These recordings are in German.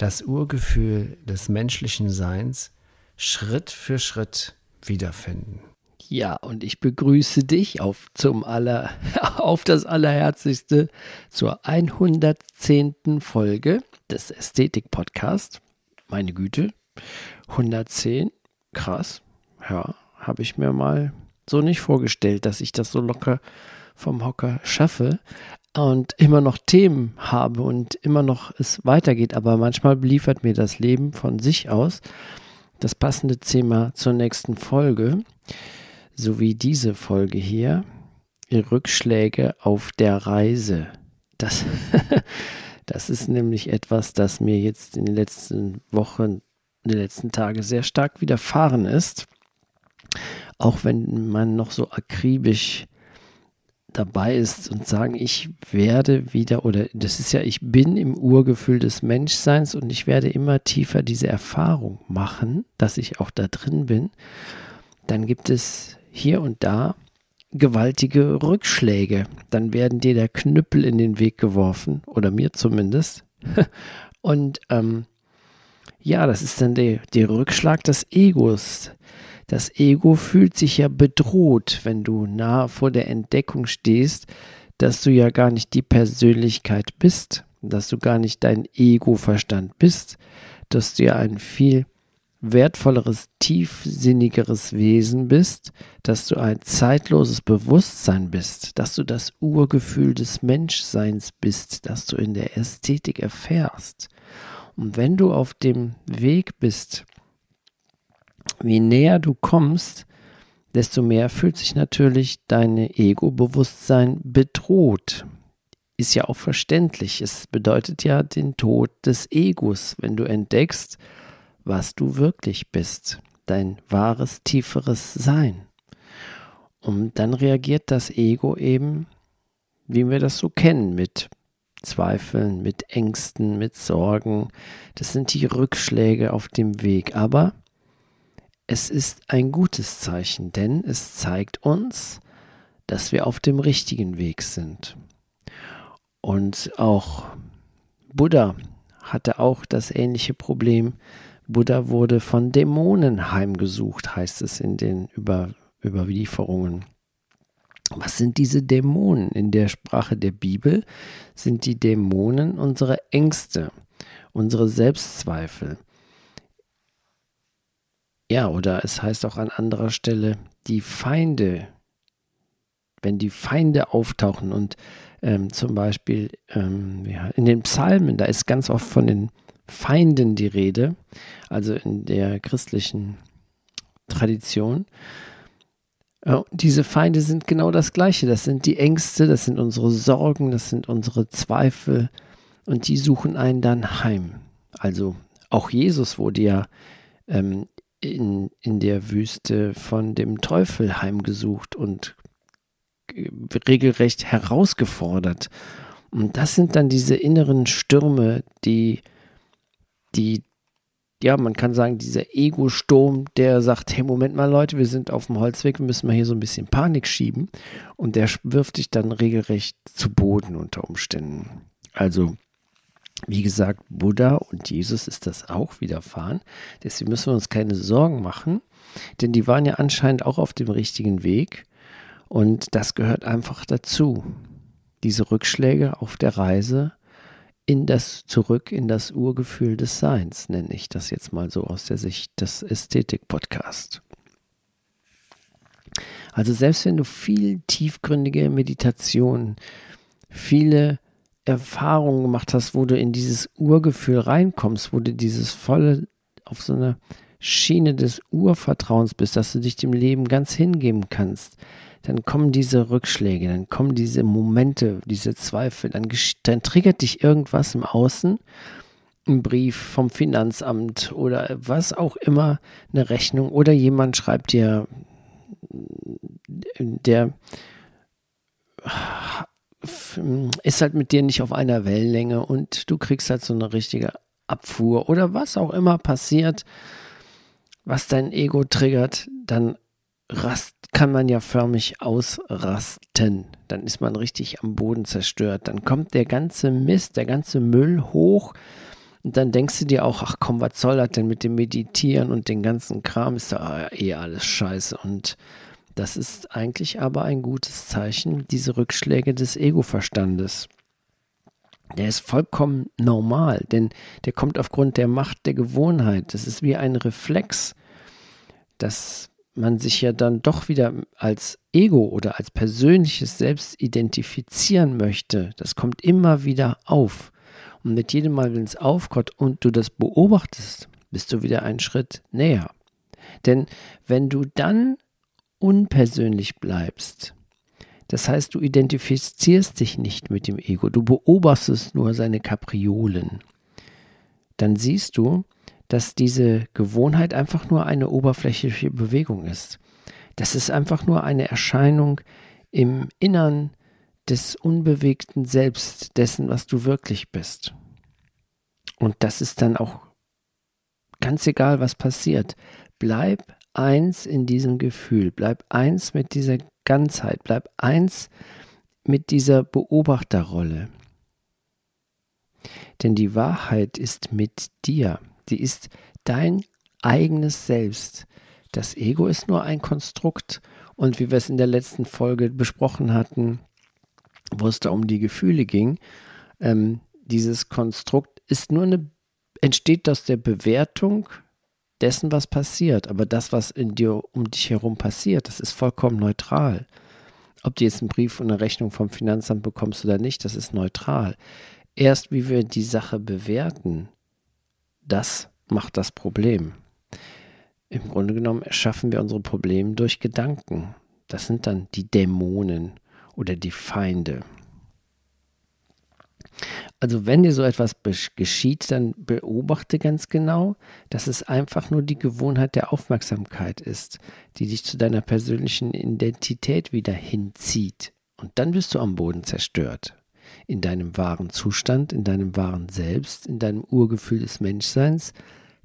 das Urgefühl des menschlichen Seins Schritt für Schritt wiederfinden. Ja, und ich begrüße dich auf, zum aller, auf das Allerherzigste zur 110. Folge des Ästhetik-Podcasts. Meine Güte, 110, krass. Ja, habe ich mir mal so nicht vorgestellt, dass ich das so locker vom Hocker schaffe und immer noch Themen habe und immer noch es weitergeht. Aber manchmal liefert mir das Leben von sich aus das passende Thema zur nächsten Folge, so wie diese Folge hier, Rückschläge auf der Reise. Das, das ist nämlich etwas, das mir jetzt in den letzten Wochen, in den letzten Tagen sehr stark widerfahren ist. Auch wenn man noch so akribisch dabei ist und sagen, ich werde wieder, oder das ist ja, ich bin im Urgefühl des Menschseins und ich werde immer tiefer diese Erfahrung machen, dass ich auch da drin bin, dann gibt es hier und da gewaltige Rückschläge. Dann werden dir der Knüppel in den Weg geworfen, oder mir zumindest. und ähm, ja, das ist dann der, der Rückschlag des Egos, das Ego fühlt sich ja bedroht, wenn du nah vor der Entdeckung stehst, dass du ja gar nicht die Persönlichkeit bist, dass du gar nicht dein Ego-Verstand bist, dass du ja ein viel wertvolleres, tiefsinnigeres Wesen bist, dass du ein zeitloses Bewusstsein bist, dass du das Urgefühl des Menschseins bist, das du in der Ästhetik erfährst. Und wenn du auf dem Weg bist, wie näher du kommst, desto mehr fühlt sich natürlich dein Ego-Bewusstsein bedroht. Ist ja auch verständlich. Es bedeutet ja den Tod des Egos, wenn du entdeckst, was du wirklich bist, dein wahres, tieferes Sein. Und dann reagiert das Ego eben, wie wir das so kennen, mit Zweifeln, mit Ängsten, mit Sorgen. Das sind die Rückschläge auf dem Weg. Aber es ist ein gutes Zeichen, denn es zeigt uns, dass wir auf dem richtigen Weg sind. Und auch Buddha hatte auch das ähnliche Problem. Buddha wurde von Dämonen heimgesucht, heißt es in den Über Überlieferungen. Was sind diese Dämonen? In der Sprache der Bibel sind die Dämonen unsere Ängste, unsere Selbstzweifel, ja, oder es heißt auch an anderer Stelle, die Feinde, wenn die Feinde auftauchen und ähm, zum Beispiel ähm, ja, in den Psalmen, da ist ganz oft von den Feinden die Rede, also in der christlichen Tradition. Äh, diese Feinde sind genau das Gleiche. Das sind die Ängste, das sind unsere Sorgen, das sind unsere Zweifel und die suchen einen dann heim. Also auch Jesus wurde ja ähm, in, in der Wüste von dem Teufel heimgesucht und regelrecht herausgefordert. Und das sind dann diese inneren Stürme, die, die, ja, man kann sagen, dieser Ego-Sturm, der sagt, hey, Moment mal, Leute, wir sind auf dem Holzweg, wir müssen mal hier so ein bisschen Panik schieben. Und der wirft dich dann regelrecht zu Boden unter Umständen. Also, wie gesagt, Buddha und Jesus ist das auch widerfahren. Deswegen müssen wir uns keine Sorgen machen, denn die waren ja anscheinend auch auf dem richtigen Weg. Und das gehört einfach dazu. Diese Rückschläge auf der Reise in das zurück in das Urgefühl des Seins, nenne ich das jetzt mal so aus der Sicht des Ästhetik-Podcasts. Also selbst wenn du viel tiefgründige Meditation, viele Erfahrungen gemacht hast, wo du in dieses Urgefühl reinkommst, wo du dieses volle auf so einer Schiene des Urvertrauens bist, dass du dich dem Leben ganz hingeben kannst, dann kommen diese Rückschläge, dann kommen diese Momente, diese Zweifel, dann, dann triggert dich irgendwas im Außen ein Brief vom Finanzamt oder was auch immer, eine Rechnung oder jemand schreibt dir, der ist halt mit dir nicht auf einer Wellenlänge und du kriegst halt so eine richtige Abfuhr oder was auch immer passiert, was dein Ego triggert, dann rast, kann man ja förmlich ausrasten. Dann ist man richtig am Boden zerstört. Dann kommt der ganze Mist, der ganze Müll hoch. Und dann denkst du dir auch, ach komm, was soll das denn mit dem Meditieren und den ganzen Kram? Ist da eh alles scheiße. Und das ist eigentlich aber ein gutes Zeichen, diese Rückschläge des Ego-Verstandes. Der ist vollkommen normal, denn der kommt aufgrund der Macht der Gewohnheit. Das ist wie ein Reflex, dass man sich ja dann doch wieder als Ego oder als persönliches Selbst identifizieren möchte. Das kommt immer wieder auf. Und mit jedem Mal, wenn es aufkommt und du das beobachtest, bist du wieder einen Schritt näher. Denn wenn du dann unpersönlich bleibst, das heißt, du identifizierst dich nicht mit dem Ego, du beobachtest nur seine Kapriolen, dann siehst du, dass diese Gewohnheit einfach nur eine oberflächliche Bewegung ist. Das ist einfach nur eine Erscheinung im Innern des unbewegten Selbst, dessen, was du wirklich bist. Und das ist dann auch ganz egal, was passiert. Bleib eins in diesem Gefühl, bleib eins mit dieser Ganzheit, bleib eins mit dieser Beobachterrolle. Denn die Wahrheit ist mit dir. Sie ist dein eigenes Selbst. Das Ego ist nur ein Konstrukt. Und wie wir es in der letzten Folge besprochen hatten, wo es da um die Gefühle ging, ähm, dieses Konstrukt ist nur eine, entsteht aus der Bewertung dessen, was passiert. Aber das, was in dir um dich herum passiert, das ist vollkommen neutral. Ob du jetzt einen Brief und eine Rechnung vom Finanzamt bekommst oder nicht, das ist neutral. Erst wie wir die Sache bewerten, das macht das Problem. Im Grunde genommen erschaffen wir unsere Probleme durch Gedanken. Das sind dann die Dämonen oder die Feinde. Also wenn dir so etwas geschieht, dann beobachte ganz genau, dass es einfach nur die Gewohnheit der Aufmerksamkeit ist, die dich zu deiner persönlichen Identität wieder hinzieht. Und dann bist du am Boden zerstört in deinem wahren Zustand, in deinem wahren Selbst, in deinem Urgefühl des Menschseins,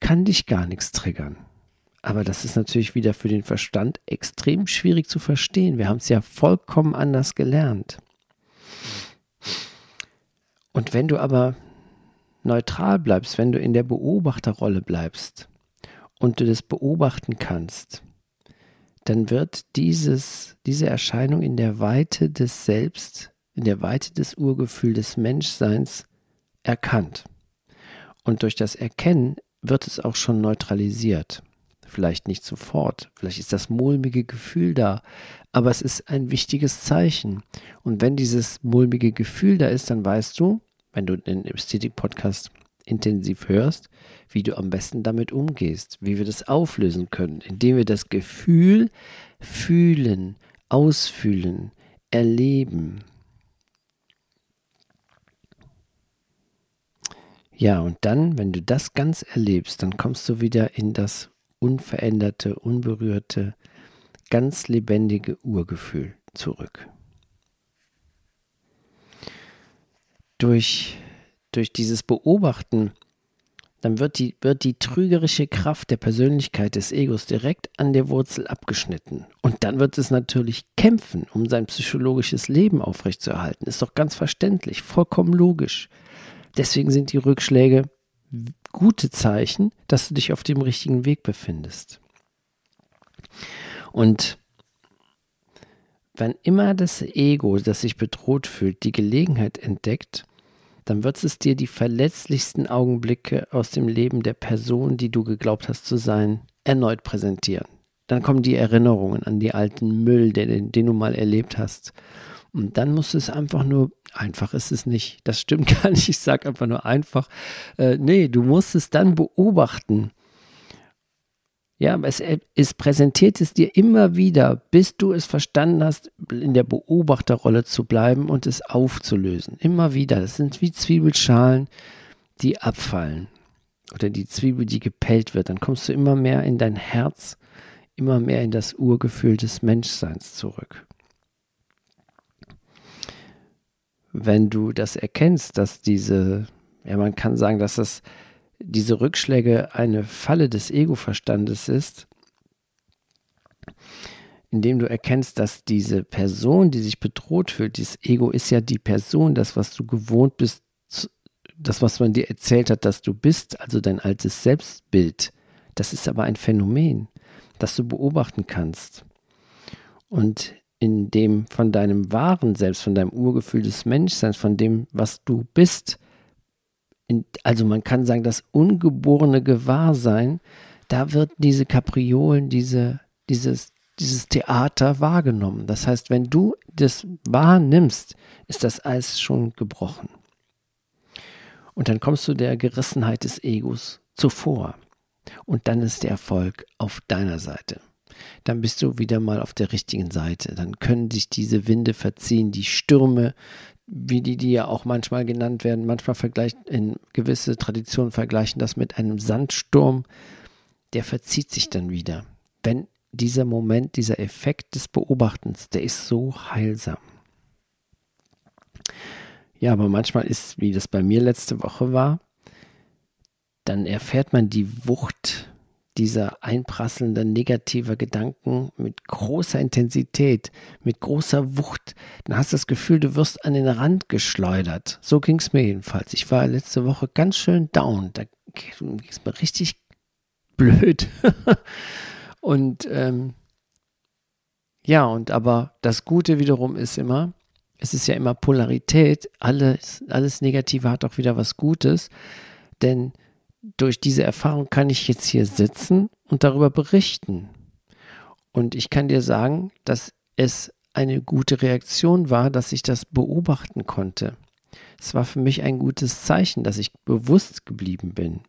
kann dich gar nichts triggern. Aber das ist natürlich wieder für den Verstand extrem schwierig zu verstehen. Wir haben es ja vollkommen anders gelernt. Und wenn du aber neutral bleibst, wenn du in der Beobachterrolle bleibst und du das beobachten kannst, dann wird dieses, diese Erscheinung in der Weite des Selbst in der Weite des Urgefühls des Menschseins erkannt. Und durch das Erkennen wird es auch schon neutralisiert. Vielleicht nicht sofort, vielleicht ist das mulmige Gefühl da, aber es ist ein wichtiges Zeichen. Und wenn dieses mulmige Gefühl da ist, dann weißt du, wenn du den Ästhetik-Podcast intensiv hörst, wie du am besten damit umgehst, wie wir das auflösen können, indem wir das Gefühl fühlen, ausfühlen, erleben. Ja, und dann, wenn du das ganz erlebst, dann kommst du wieder in das unveränderte, unberührte, ganz lebendige Urgefühl zurück. Durch, durch dieses Beobachten, dann wird die, wird die trügerische Kraft der Persönlichkeit des Egos direkt an der Wurzel abgeschnitten. Und dann wird es natürlich kämpfen, um sein psychologisches Leben aufrechtzuerhalten. Ist doch ganz verständlich, vollkommen logisch. Deswegen sind die Rückschläge gute Zeichen, dass du dich auf dem richtigen Weg befindest. Und wenn immer das Ego, das sich bedroht fühlt, die Gelegenheit entdeckt, dann wird es dir die verletzlichsten Augenblicke aus dem Leben der Person, die du geglaubt hast zu sein, erneut präsentieren. Dann kommen die Erinnerungen an die alten Müll, den, den du mal erlebt hast. Und dann musst du es einfach nur Einfach ist es nicht. Das stimmt gar nicht. Ich sage einfach nur einfach. Äh, nee, du musst es dann beobachten. Ja, es, es präsentiert es dir immer wieder, bis du es verstanden hast, in der Beobachterrolle zu bleiben und es aufzulösen. Immer wieder. Das sind wie Zwiebelschalen, die abfallen oder die Zwiebel, die gepellt wird, dann kommst du immer mehr in dein Herz, immer mehr in das Urgefühl des Menschseins zurück. Wenn du das erkennst, dass diese, ja, man kann sagen, dass das diese Rückschläge eine Falle des Ego-Verstandes ist, indem du erkennst, dass diese Person, die sich bedroht fühlt, dieses Ego ist ja die Person, das, was du gewohnt bist, das, was man dir erzählt hat, dass du bist, also dein altes Selbstbild, das ist aber ein Phänomen, das du beobachten kannst. Und in dem von deinem wahren Selbst, von deinem Urgefühl des Menschseins, von dem, was du bist, in, also man kann sagen, das ungeborene Gewahrsein, da wird diese Kapriolen, diese, dieses, dieses Theater wahrgenommen. Das heißt, wenn du das wahrnimmst, ist das Eis schon gebrochen. Und dann kommst du der Gerissenheit des Egos zuvor. Und dann ist der Erfolg auf deiner Seite. Dann bist du wieder mal auf der richtigen Seite. Dann können sich diese Winde verziehen, die Stürme, wie die, die ja auch manchmal genannt werden. Manchmal vergleicht in gewisse Traditionen vergleichen das mit einem Sandsturm. Der verzieht sich dann wieder. Wenn dieser Moment, dieser Effekt des Beobachtens, der ist so heilsam. Ja, aber manchmal ist, wie das bei mir letzte Woche war, dann erfährt man die Wucht dieser einprasselnden negativer Gedanken mit großer Intensität, mit großer Wucht. Dann hast du das Gefühl, du wirst an den Rand geschleudert. So ging es mir jedenfalls. Ich war letzte Woche ganz schön down. Da ging es mir richtig blöd. und ähm, ja, und aber das Gute wiederum ist immer, es ist ja immer Polarität, alles, alles Negative hat auch wieder was Gutes, denn durch diese Erfahrung kann ich jetzt hier sitzen und darüber berichten. Und ich kann dir sagen, dass es eine gute Reaktion war, dass ich das beobachten konnte. Es war für mich ein gutes Zeichen, dass ich bewusst geblieben bin.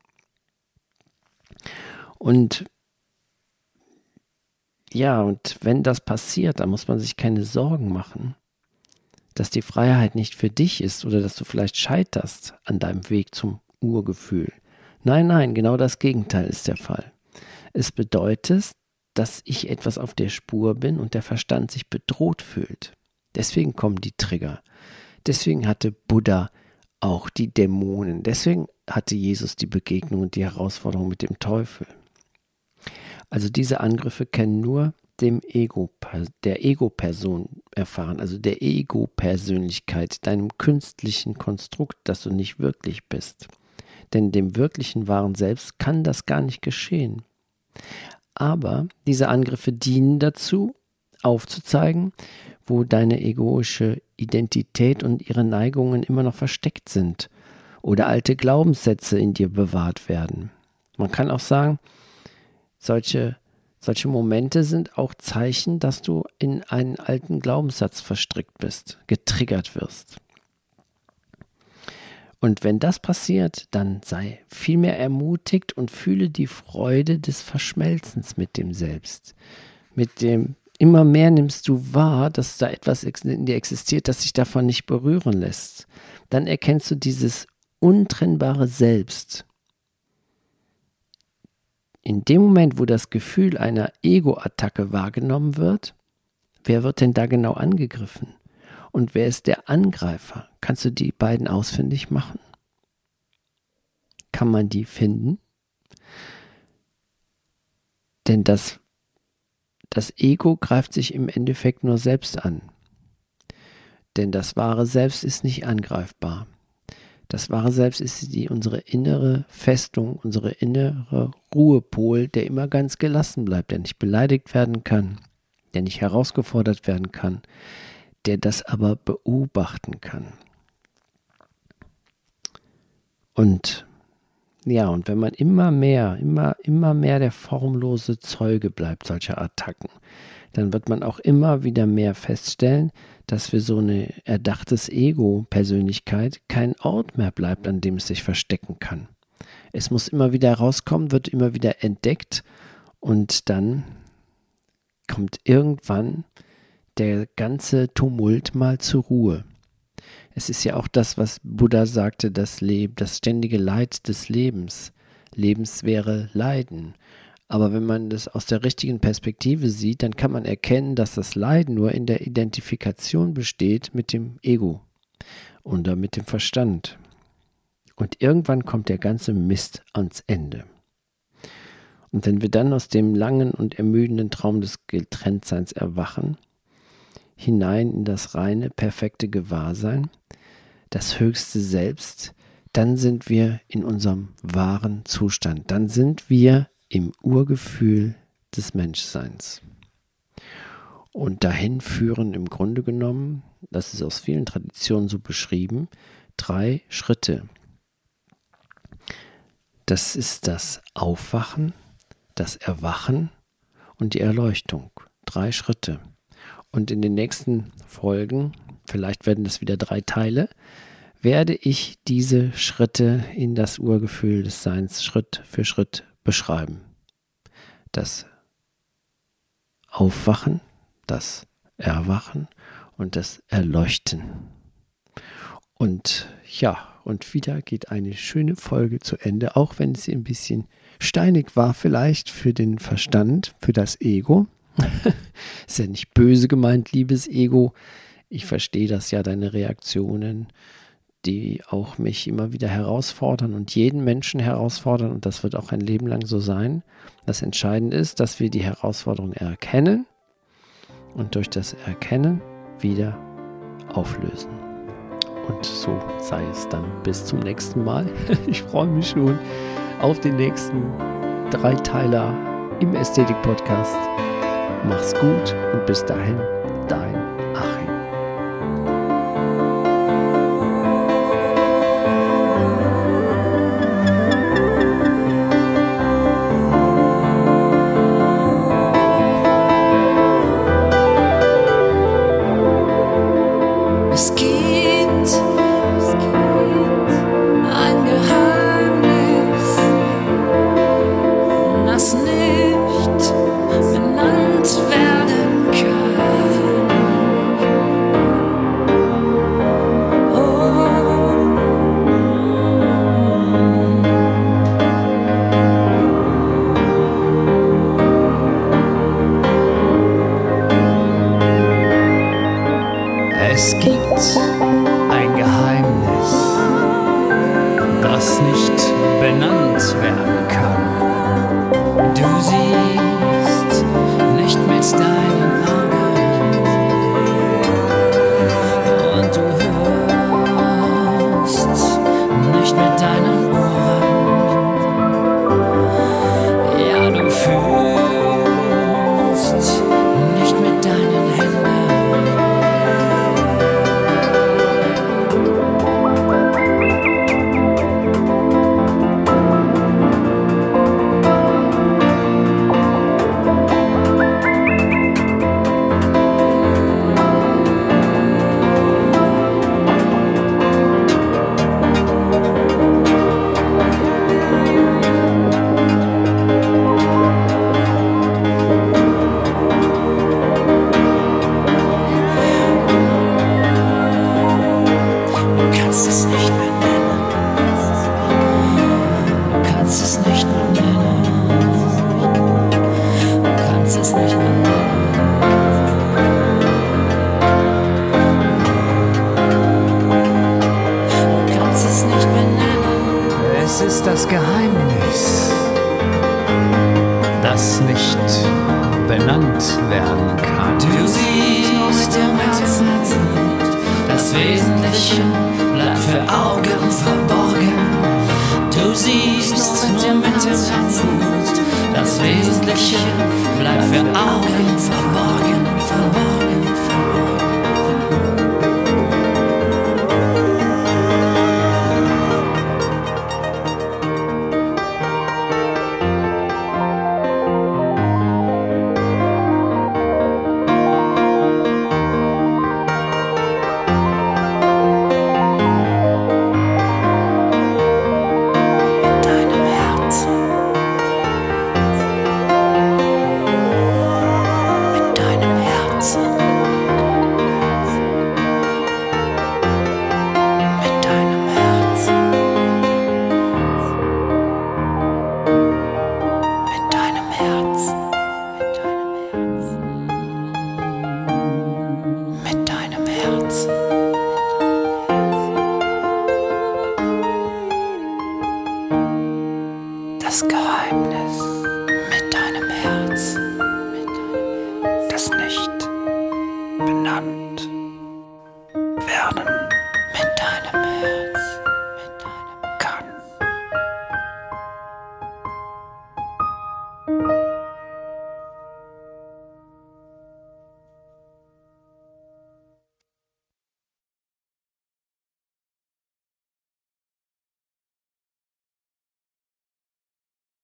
Und ja, und wenn das passiert, dann muss man sich keine Sorgen machen dass die Freiheit nicht für dich ist oder dass du vielleicht scheiterst an deinem Weg zum Urgefühl. Nein, nein, genau das Gegenteil ist der Fall. Es bedeutet, dass ich etwas auf der Spur bin und der Verstand sich bedroht fühlt. Deswegen kommen die Trigger. Deswegen hatte Buddha auch die Dämonen. Deswegen hatte Jesus die Begegnung und die Herausforderung mit dem Teufel. Also diese Angriffe kennen nur dem Ego, der Ego-Person erfahren, also der Ego-Persönlichkeit, deinem künstlichen Konstrukt, das du nicht wirklich bist. Denn dem wirklichen wahren Selbst kann das gar nicht geschehen. Aber diese Angriffe dienen dazu, aufzuzeigen, wo deine egoische Identität und ihre Neigungen immer noch versteckt sind oder alte Glaubenssätze in dir bewahrt werden. Man kann auch sagen, solche solche Momente sind auch Zeichen, dass du in einen alten Glaubenssatz verstrickt bist, getriggert wirst. Und wenn das passiert, dann sei vielmehr ermutigt und fühle die Freude des Verschmelzens mit dem Selbst. Mit dem immer mehr nimmst du wahr, dass da etwas in dir existiert, das sich davon nicht berühren lässt. Dann erkennst du dieses untrennbare Selbst in dem Moment, wo das Gefühl einer Ego-Attacke wahrgenommen wird, wer wird denn da genau angegriffen? Und wer ist der Angreifer? Kannst du die beiden ausfindig machen? Kann man die finden? Denn das, das Ego greift sich im Endeffekt nur selbst an. Denn das wahre Selbst ist nicht angreifbar. Das wahre Selbst ist die, unsere innere Festung, unsere innere Ruhepol, der immer ganz gelassen bleibt, der nicht beleidigt werden kann, der nicht herausgefordert werden kann, der das aber beobachten kann. Und ja, und wenn man immer mehr, immer, immer mehr der formlose Zeuge bleibt solcher Attacken, dann wird man auch immer wieder mehr feststellen, dass für so eine erdachtes Ego-Persönlichkeit kein Ort mehr bleibt, an dem es sich verstecken kann. Es muss immer wieder rauskommen, wird immer wieder entdeckt und dann kommt irgendwann der ganze Tumult mal zur Ruhe. Es ist ja auch das, was Buddha sagte, das Leben, das ständige Leid des Lebens. Lebens wäre Leiden. Aber wenn man das aus der richtigen Perspektive sieht, dann kann man erkennen, dass das Leiden nur in der Identifikation besteht mit dem Ego oder mit dem Verstand. Und irgendwann kommt der ganze Mist ans Ende. Und wenn wir dann aus dem langen und ermüdenden Traum des Getrenntseins erwachen, hinein in das reine, perfekte Gewahrsein, das höchste Selbst, dann sind wir in unserem wahren Zustand. Dann sind wir im Urgefühl des Menschseins. Und dahin führen im Grunde genommen, das ist aus vielen Traditionen so beschrieben, drei Schritte. Das ist das Aufwachen, das Erwachen und die Erleuchtung. Drei Schritte. Und in den nächsten Folgen, vielleicht werden das wieder drei Teile, werde ich diese Schritte in das Urgefühl des Seins Schritt für Schritt beschreiben. Das Aufwachen, das Erwachen und das Erleuchten. Und ja, und wieder geht eine schöne Folge zu Ende, auch wenn sie ein bisschen steinig war vielleicht für den Verstand, für das Ego. Ist ja nicht böse gemeint, liebes Ego. Ich verstehe das ja, deine Reaktionen, die auch mich immer wieder herausfordern und jeden Menschen herausfordern. Und das wird auch ein Leben lang so sein. Das Entscheidende ist, dass wir die Herausforderung erkennen und durch das Erkennen wieder auflösen. Und so sei es dann bis zum nächsten Mal. Ich freue mich schon auf den nächsten Dreiteiler im Ästhetik-Podcast. Mach's gut und bis dahin, dein